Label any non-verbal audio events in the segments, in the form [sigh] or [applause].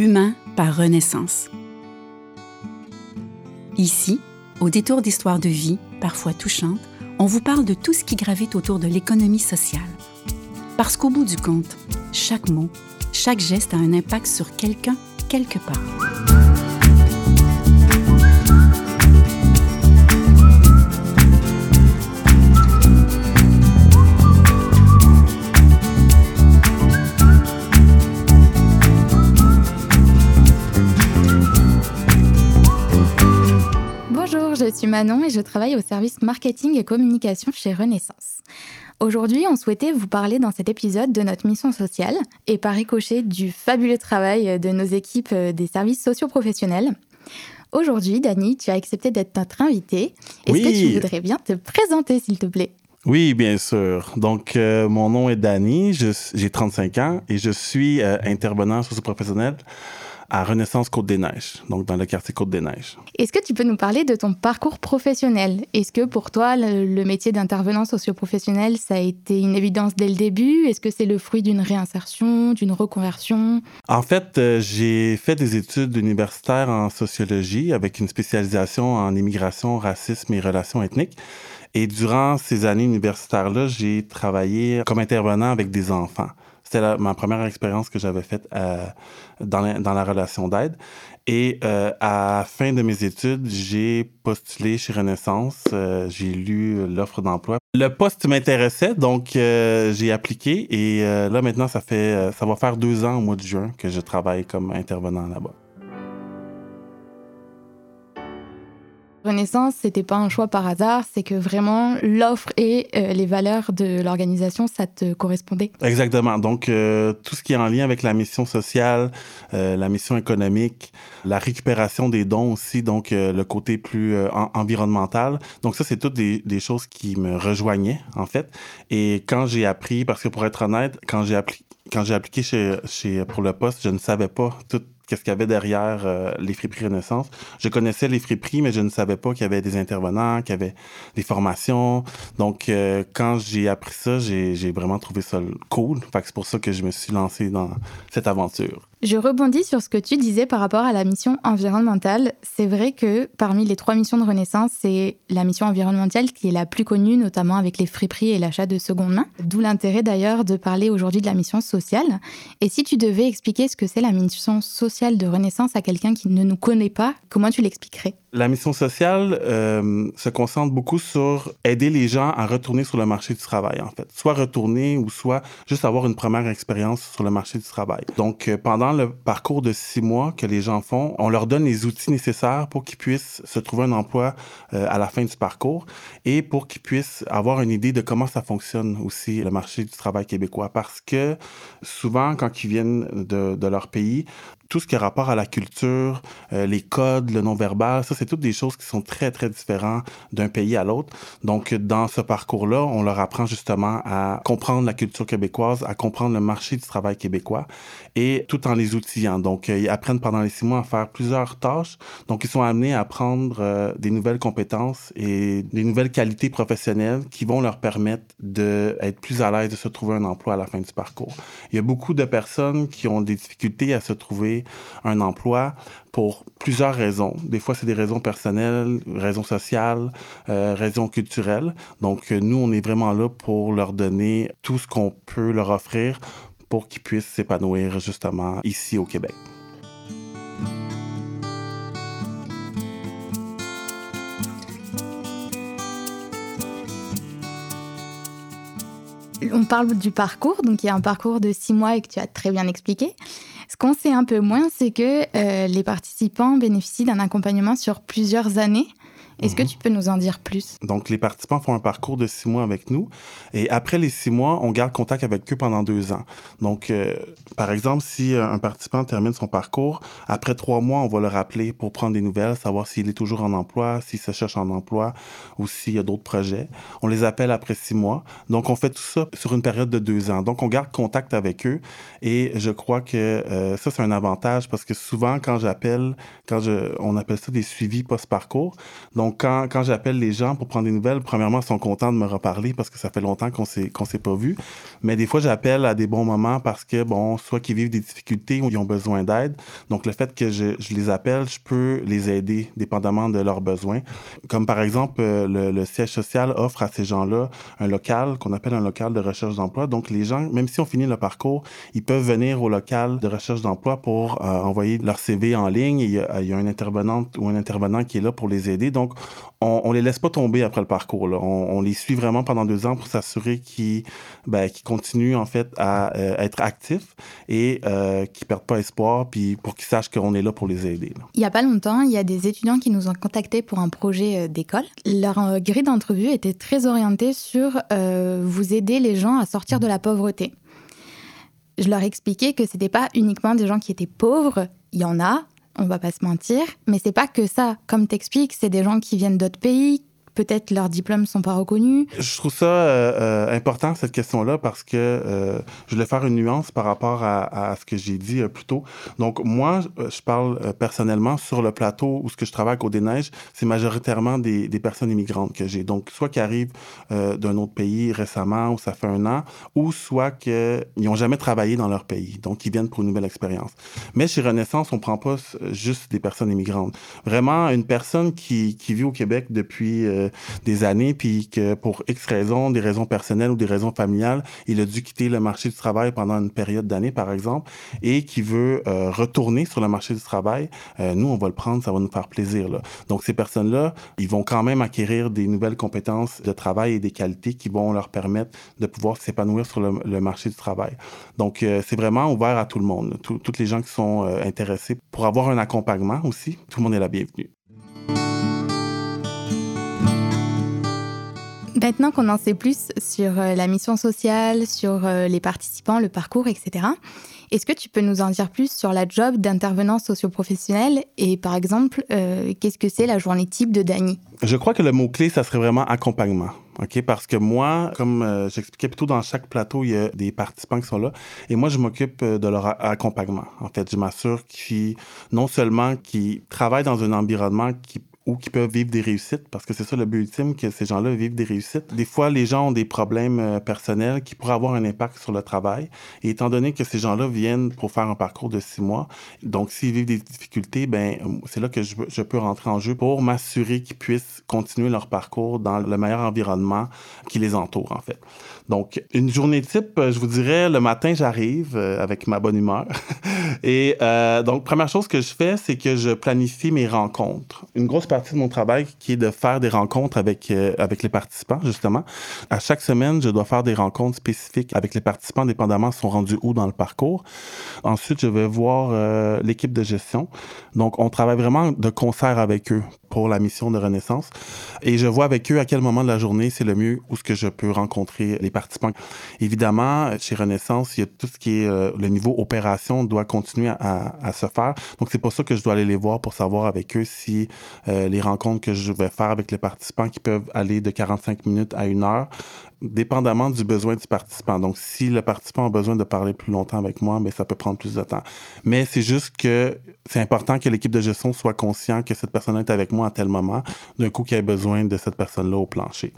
Humain par Renaissance. Ici, au détour d'histoires de vie, parfois touchantes, on vous parle de tout ce qui gravite autour de l'économie sociale. Parce qu'au bout du compte, chaque mot, chaque geste a un impact sur quelqu'un quelque part. Je suis Manon et je travaille au service marketing et communication chez Renaissance. Aujourd'hui, on souhaitait vous parler dans cet épisode de notre mission sociale et par ricochet du fabuleux travail de nos équipes des services socioprofessionnels. Aujourd'hui, Dani, tu as accepté d'être notre invité. Est-ce que tu voudrais bien te présenter, s'il te plaît? Oui, bien sûr. Donc, euh, mon nom est Dani, j'ai 35 ans et je suis euh, intervenant socioprofessionnel à Renaissance Côte-des-Neiges, donc dans le quartier Côte-des-Neiges. Est-ce que tu peux nous parler de ton parcours professionnel? Est-ce que pour toi, le, métier d'intervenant socioprofessionnel, ça a été une évidence dès le début? Est-ce que c'est le fruit d'une réinsertion, d'une reconversion? En fait, euh, j'ai fait des études universitaires en sociologie avec une spécialisation en immigration, racisme et relations ethniques. Et durant ces années universitaires-là, j'ai travaillé comme intervenant avec des enfants. C'était ma première expérience que j'avais faite euh, dans, la, dans, la, relation d'aide. Et euh, à la fin de mes études, j'ai postulé chez Renaissance. Euh, j'ai lu l'offre d'emploi. Le poste m'intéressait, donc j'ai appliqué. Et là, maintenant, ça, fait, ça va faire deux ans au mois de juin que je travaille comme intervenant là-bas. Renaissance, c'était pas un choix par hasard, c'est que vraiment l'offre et euh, les valeurs de l'organisation, ça te correspondait. Exactement. Donc euh, tout ce qui est en lien avec la mission sociale, euh, la mission économique, la récupération des dons aussi, donc le côté plus environnemental. Donc ça, c'est toutes des, des, choses qui me rejoignaient en fait. Et quand j'ai appris, parce que pour être honnête, quand j'ai appliqué quand j'ai appliqué chez, chez, pour le poste, je ne savais pas tout qu'est-ce qu'il y avait derrière euh, les friperies Renaissance. Je connaissais les friperies, mais je ne savais pas qu'il y avait des intervenants, qu'il y avait des formations. Donc, euh, quand j'ai appris ça, j'ai vraiment trouvé ça cool. c'est pour ça que je me suis lancé dans cette aventure. Je rebondis sur ce que tu disais par rapport à la mission environnementale. C'est vrai que parmi les trois missions de Renaissance, c'est la mission environnementale qui est la plus connue, notamment avec les friperies et l'achat de seconde main. D'où l'intérêt d'ailleurs de parler aujourd'hui de la mission sociale. Et si tu devais expliquer ce que c'est la mission sociale de Renaissance à quelqu'un qui ne nous connaît pas, comment tu l'expliquerais? La mission sociale euh, se concentre beaucoup sur aider les gens à retourner sur le marché du travail, en fait. Soit retourner ou soit juste avoir une première expérience sur le marché du travail. Donc, euh, pendant le parcours de six mois que les gens font, on leur donne les outils nécessaires pour qu'ils puissent se trouver un emploi euh, à la fin du parcours et pour qu'ils puissent avoir une idée de comment ça fonctionne aussi le marché du travail québécois. Parce que souvent, quand ils viennent de, de leur pays, tout ce qui a rapport à la culture, euh, les codes, le non-verbal, ça, c'est toutes des choses qui sont très, très différentes d'un pays à l'autre. Donc, dans ce parcours-là, on leur apprend justement à comprendre la culture québécoise, à comprendre le marché du travail québécois et tout en les outillant. Donc, euh, ils apprennent pendant les six mois à faire plusieurs tâches. Donc, ils sont amenés à apprendre euh, des nouvelles compétences et des nouvelles qualités professionnelles qui vont leur permettre d'être plus à l'aise de se trouver un emploi à la fin du parcours. Il y a beaucoup de personnes qui ont des difficultés à se trouver un emploi pour plusieurs raisons. Des fois, c'est des raisons personnelles, raisons sociales, euh, raisons culturelles. Donc, nous, on est vraiment là pour leur donner tout ce qu'on peut leur offrir pour qu'ils puissent s'épanouir justement ici au Québec. On parle du parcours, donc il y a un parcours de six mois et que tu as très bien expliqué. Ce qu'on sait un peu moins, c'est que euh, les participants bénéficient d'un accompagnement sur plusieurs années est-ce que mhm. tu peux nous en dire plus? Donc, les participants font un parcours de six mois avec nous. Et après les six mois, on garde contact avec eux pendant deux ans. Donc, euh, par exemple, si euh, un participant termine son parcours, après trois mois, on va le rappeler pour prendre des nouvelles, savoir s'il est toujours en emploi, s'il se cherche en emploi ou s'il y a d'autres projets. On les appelle après six mois. Donc, on fait tout ça sur une période de deux ans. Donc, on garde contact avec eux. Et je crois que euh, ça, c'est un avantage parce que souvent, quand j'appelle, quand je, on appelle ça des suivis post-parcours. Donc, Donc, quand, quand j'appelle les gens pour prendre des nouvelles, premièrement, ils sont contents de me reparler parce que ça fait longtemps qu'on s'est, qu'on s'est pas vu. Mais des fois, j'appelle à des bons moments parce que, bon, soit qu'ils vivent des difficultés ou ils ont besoin d'aide. Donc, le fait que je, je, les appelle, je peux les aider dépendamment de leurs besoins. Comme par exemple, euh, le, le siège social offre à ces gens-là un local qu'on appelle un local de recherche d'emploi. Donc, les gens, même si on finit le parcours, ils peuvent venir au local de recherche d'emploi pour euh, envoyer leur CV en ligne. Il y, a, il y a une intervenante ou un intervenant qui est là pour les aider. Donc, on, on les laisse pas tomber après le parcours. On, les suit vraiment pendant deux ans pour s'assurer qu'ils ben, continuent en fait à euh, être actifs et euh, qu'ils perdent pas espoir, puis pour qu'ils sachent qu'on est là pour les aider. Il y a pas longtemps, il y a des étudiants qui nous ont contactés pour un projet euh, d'école. Leur euh, grille d'entrevue était très orientée sur vous aider les gens à sortir de la pauvreté. Je leur expliquais que c'était pas uniquement des gens qui étaient pauvres, il y en a, on va pas se mentir, mais c'est pas que ça. Comme t'expliques, c'est des gens qui viennent d'autres pays, peut-être leurs diplômes sont pas reconnus. Je trouve ça euh, important, cette question-là, parce que euh, je voulais faire une nuance par rapport à, ce que j'ai dit euh, plus tôt. Donc, moi, je parle euh, personnellement sur le plateau où ce que je travaille à Côte-des-Neiges, c'est majoritairement des, des, personnes immigrantes que j'ai. Donc, soit qui arrivent euh, d'un autre pays récemment, ou ça fait un an, ou soit qu'ils n'ont jamais travaillé dans leur pays. Donc, ils viennent pour une nouvelle expérience. Mais chez Renaissance, on prend pas juste des personnes immigrantes. Vraiment, une personne qui, vit au Québec depuis euh, des années, puis que pour X raisons, des raisons personnelles ou des raisons familiales, il a dû quitter le marché du travail pendant une période d'années, par exemple, et qui veut euh, retourner sur le marché du travail, euh, nous, on va le prendre, ça va nous faire plaisir. Là. Donc, ces personnes-là, ils vont quand même acquérir des nouvelles compétences de travail et des qualités qui vont leur permettre de pouvoir s'épanouir sur le, le, marché du travail. Donc, euh, c'est vraiment ouvert à tout le monde, tout, toutes les gens qui sont euh, intéressés pour avoir un accompagnement aussi. Tout le monde est la bienvenue. Maintenant qu'on en sait plus sur euh, la mission sociale, sur euh, les participants, le parcours, etc., est-ce que tu peux nous en dire plus sur la job d'intervenant socioprofessionnel et par exemple, euh, qu'est-ce que c'est la journée type de Dany? Je crois que le mot-clé, ça serait vraiment accompagnement. OK? Parce que moi, comme euh, j'expliquais plutôt dans chaque plateau, il y a des participants qui sont là. Et moi, je m'occupe de leur accompagnement. En fait, je m'assure qu'ils, non seulement qu'ils travaillent dans un environnement qui qui peuvent vivre des réussites, parce que c'est ça le but ultime, que ces gens-là vivent des réussites. Des fois, les gens ont des problèmes euh, personnels qui pourraient avoir un impact sur le travail. Et étant donné que ces gens-là viennent pour faire un parcours de six mois, donc s'ils vivent des difficultés, ben c'est là que je, je, peux rentrer en jeu pour m'assurer qu'ils puissent continuer leur parcours dans le meilleur environnement qui les entoure, en fait. Donc, une journée type, je vous dirais, le matin, j'arrive euh, avec ma bonne humeur. [laughs] Et euh, donc, première chose que je fais, c'est que je planifie mes rencontres. Une grosse partie de mon travail qui est de faire des rencontres avec, euh, avec les participants, justement. À chaque semaine, je dois faire des rencontres spécifiques avec les participants, dépendamment sont rendus où dans le parcours. Ensuite, je vais voir euh, l'équipe de gestion. Donc, on travaille vraiment de concert avec eux pour la mission de Renaissance. Et je vois avec eux à quel moment de la journée c'est le mieux où ce que je peux rencontrer les participants. Évidemment, chez Renaissance, il y a tout ce qui est euh, le niveau opération doit continuer à se faire. Donc, c'est pour ça que je dois aller les voir pour savoir avec eux si euh, les rencontres que je vais faire avec les participants qui peuvent aller de 45 minutes à une heure, dépendamment du besoin du participant. Donc, si le participant a besoin de parler plus longtemps avec moi, mais ça peut prendre plus de temps. Mais c'est juste que c'est important que l'équipe de gestion soit conscient que cette personne est avec moi à tel moment, d'un coup qu'il ait besoin de cette personne-là au plancher.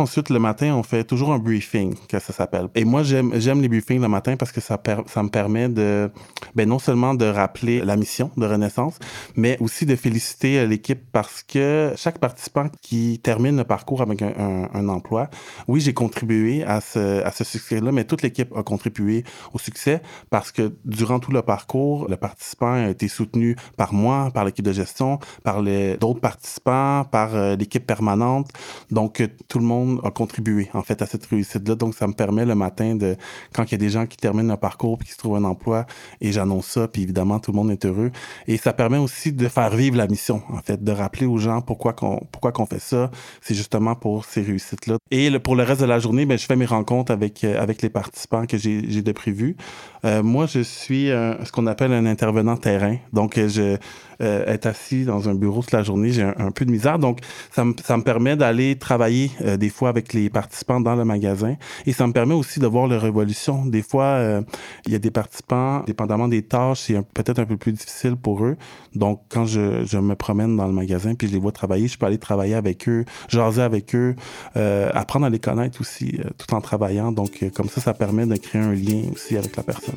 Ensuite, le matin, on fait toujours un briefing, que ça s'appelle. Et moi, j'aime, les briefings le matin parce que ça, ça me permet de, ben, non seulement de rappeler la mission de Renaissance, mais aussi de féliciter l'équipe parce que chaque participant qui termine le parcours avec un, emploi, oui, j'ai contribué à ce, à ce succès-là, mais toute l'équipe a contribué au succès parce que durant tout le parcours, le participant a été soutenu par moi, par l'équipe de gestion, par d'autres participants, par euh, l'équipe permanente. Donc, tout le monde a contribué en fait à cette réussite-là. Donc, ça me permet le matin de, quand il y a des gens qui terminent un parcours puis qui se trouvent un emploi, et j'annonce ça, puis évidemment, tout le monde est heureux. Et ça permet aussi de faire vivre la mission, en fait, de rappeler aux gens pourquoi qu'on, pourquoi qu'on fait ça. C'est justement pour ces réussites-là. Et pour le reste de la journée, ben, je fais mes rencontres avec, euh, avec les participants que j'ai, de prévu. Euh, moi, je suis ce qu'on appelle un intervenant terrain. Donc, je, euh, être assis dans un bureau toute la journée, j'ai un, peu de misère. Donc, ça me, permet d'aller travailler euh, des fois avec les participants dans le magasin et ça me permet aussi de voir leur évolution. Des fois, euh, il y a des participants, dépendamment des tâches, c'est peut-être un peu plus difficile pour eux. Donc, quand je, je, me promène dans le magasin puis je les vois travailler, je peux aller travailler avec eux, jaser avec eux, apprendre à les connaître aussi tout en travaillant. Donc, comme ça, ça permet de créer un lien aussi avec la personne.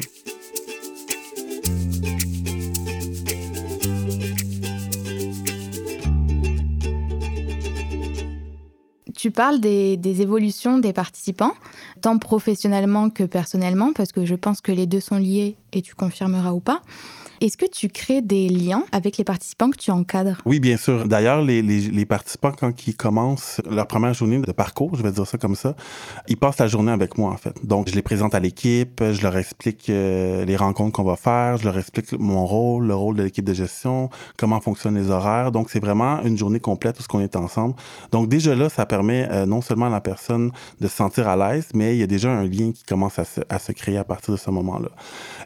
Tu parles des, évolutions des participants, tant professionnellement que personnellement, parce que je pense que les deux sont liés et tu confirmeras ou pas. Est-ce que tu crées des liens avec les participants que tu encadres? Oui, bien sûr. D'ailleurs, les, les, participants, quand ils commencent leur première journée de parcours, je vais dire ça comme ça, ils passent la journée avec moi, en fait. Donc, je les présente à l'équipe, je leur explique euh, les rencontres qu'on va faire, je leur explique mon rôle, le rôle de l'équipe de gestion, comment fonctionnent les horaires. Donc, c'est vraiment une journée complète où on est ensemble. Donc, déjà là, ça permet euh, non seulement à la personne de se sentir à l'aise, mais il y a déjà un lien qui commence à se, à se créer à partir de ce moment-là.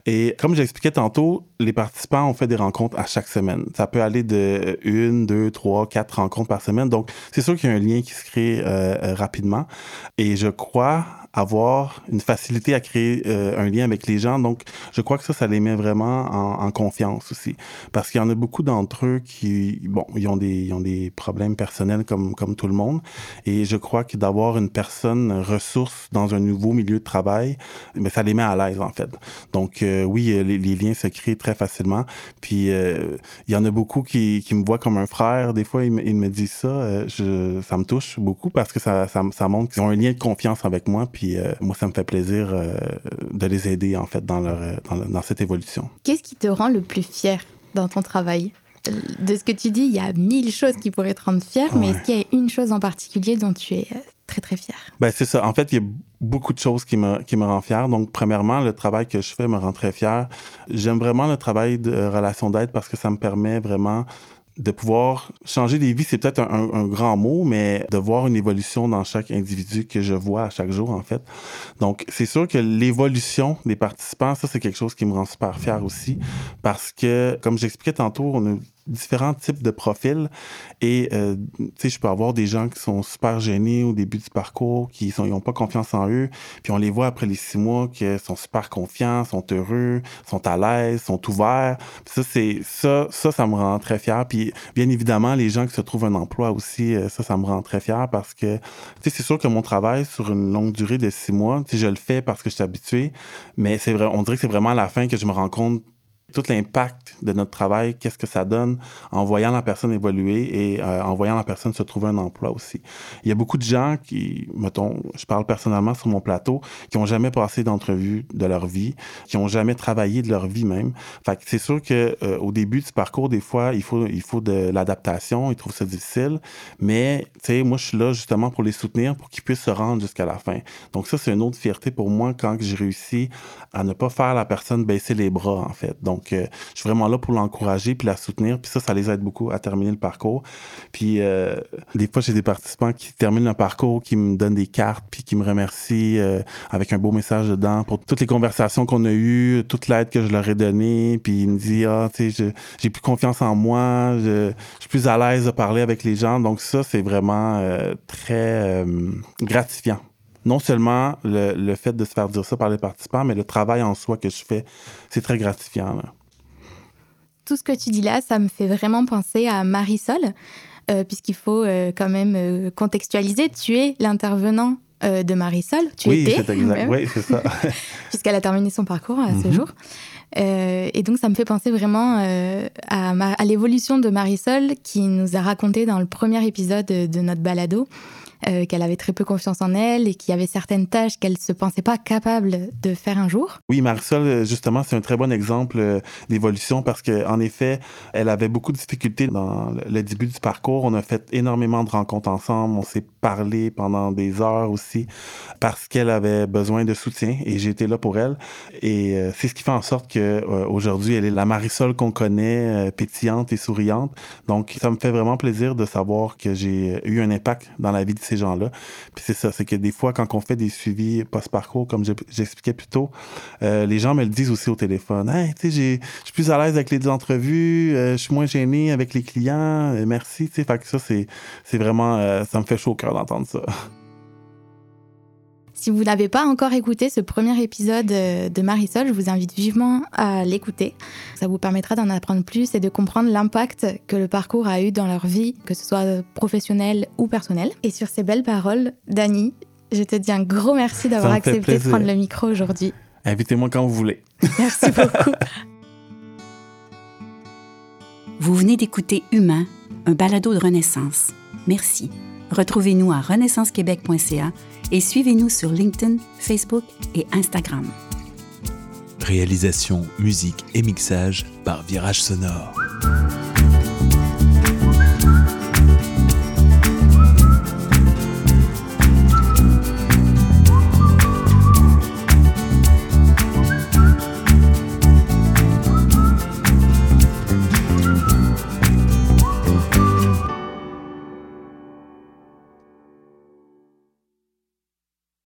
Et comme j'expliquais tantôt, les participants ont fait des rencontres à chaque semaine. Ça peut aller de une, deux, trois, quatre rencontres par semaine. Donc, c'est sûr qu'il y a un lien qui se crée euh, euh, rapidement. Et je crois avoir une facilité à créer euh, un lien avec les gens. Donc, je crois que ça, ça les met vraiment en, confiance aussi. Parce qu'il y en a beaucoup d'entre eux qui, bon, ils ont des, ils ont des problèmes personnels comme, comme tout le monde. Et je crois que d'avoir une personne ressource dans un nouveau milieu de travail, mais ça les met à l'aise, en fait. Donc, euh, oui, euh, les, liens se créent très facilement. Puis, il y en a beaucoup qui, qui me voient comme un frère. Des fois, ils me, ils me disent ça. je, ça me touche beaucoup parce que ça, ça, ça montre qu'ils ont un lien de confiance avec moi. Puis, euh, moi, ça me fait plaisir euh, de les aider, en fait, dans, leur, euh, dans, cette évolution. Qu'est-ce qui te rend le plus fier dans ton travail? De ce que tu dis, il y a mille choses qui pourraient te rendre fier, mais est-ce qu'il y a une chose en particulier dont tu es très, très fier? Ben, c'est ça. En fait, il y a beaucoup de choses qui me, qui me rend fier. Donc, premièrement, le travail que je fais me rend très fier. J'aime vraiment le travail de relation d'aide parce que ça me permet vraiment de pouvoir changer des vies, c'est peut-être un, grand mot, mais de voir une évolution dans chaque individu que je vois à chaque jour, en fait. Donc, c'est sûr que l'évolution des participants, ça, c'est quelque chose qui me rend super fier aussi, parce que, comme j'expliquais tantôt, on a différents types de profils. Et, euh, tu sais, je peux avoir des gens qui sont super gênés au début du parcours, qui sont, ils ont pas confiance en eux. Puis on les voit après les six mois qui sont super confiants, sont heureux, sont à l'aise, sont ouverts. ça, c'est, ça, ça, ça me rend très fier. Puis, bien évidemment, les gens qui se trouvent un emploi aussi, euh, ça, ça me rend très fier parce que, tu sais, c'est sûr que mon travail sur une longue durée de six mois, tu je le fais parce que je suis habitué. Mais c'est vrai, on dirait que c'est vraiment à la fin que je me rends compte tout l'impact de notre travail, qu'est-ce que ça donne en voyant la personne évoluer et euh, en voyant la personne se trouver un emploi aussi. Il y a beaucoup de gens qui, mettons, je parle personnellement sur mon plateau, qui ont jamais passé d'entrevue de leur vie, qui ont jamais travaillé de leur vie même. Fait que c'est sûr que euh, au début du parcours, des fois, il faut il faut de l'adaptation, ils trouvent ça difficile, mais tu sais, moi je suis là justement pour les soutenir pour qu'ils puissent se rendre jusqu'à la fin. Donc ça c'est une autre fierté pour moi quand j'ai réussi à ne pas faire la personne baisser les bras en fait. Donc donc, euh, je suis vraiment là pour l'encourager puis la soutenir. Puis ça, ça les aide beaucoup à terminer le parcours. Puis euh, des fois, j'ai des participants qui terminent le parcours, qui me donnent des cartes puis qui me remercient euh, avec un beau message dedans pour toutes les conversations qu'on a eues, toute l'aide que je leur ai donnée. Puis ils me disent, ah, tu sais, j'ai plus confiance en moi, je, suis plus à l'aise de parler avec les gens. Donc ça, c'est vraiment très gratifiant non seulement le, fait de se faire dire ça par les participants, mais le travail en soi que je fais, c'est très gratifiant. Tout ce que tu dis là, ça me fait vraiment penser à Marisol, euh, puisqu'il faut euh, quand même euh, contextualiser. Tu es l'intervenant de Marisol. Tu oui, c'est exact. [laughs] Oui, c'est ça. [laughs] Puisqu'elle a terminé son parcours à ce mhm. jour. et donc, ça me fait penser vraiment à, à l'évolution de Marisol qui nous a raconté dans le premier épisode de notre balado euh, qu'elle avait très peu confiance en elle et qu'il y avait certaines tâches qu'elle ne se pensait pas capable de faire un jour. Oui, Marisol, euh, justement, c'est un très bon exemple euh, d'évolution parce qu'en effet, elle avait beaucoup de difficultés dans le début du parcours. On a fait énormément de rencontres ensemble. On s'est parlé pendant des heures aussi parce qu'elle avait besoin de soutien et j'étais là pour elle. Et c'est ce qui fait en sorte qu'aujourd'hui, elle est la Marisol qu'on connaît, pétillante et souriante. Donc, ça me fait vraiment plaisir de savoir que j'ai eu un impact dans la vie de ces gens-là. Puis c'est ça, c'est que des fois, quand on fait des suivis post-parcours, comme j'expliquais plus tôt, euh, les gens me le disent aussi au téléphone. Hey, tu sais, je suis plus à l'aise avec les entrevues, euh, je suis moins gêné avec les clients, euh, merci. Tu sais, fait que ça, c'est vraiment, ça me fait chaud au cœur d'entendre ça. Si vous n'avez pas encore écouté ce premier épisode euh, de Marisol, je vous invite vivement à l'écouter. Ça vous permettra d'en apprendre plus et de comprendre l'impact que le parcours a eu dans leur vie, que ce soit professionnel ou personnel. Et sur ces belles paroles, Dani, je te dis un gros merci d'avoir accepté de prendre le micro aujourd'hui. Invitez-moi quand vous voulez. Merci [laughs] beaucoup. Vous venez d'écouter Humain, un balado de renaissance. Merci. Retrouvez-nous à renaissancequebec.ca et suivez-nous sur LinkedIn, Facebook et Instagram. Réalisation, musique et mixage par Virage Sonore.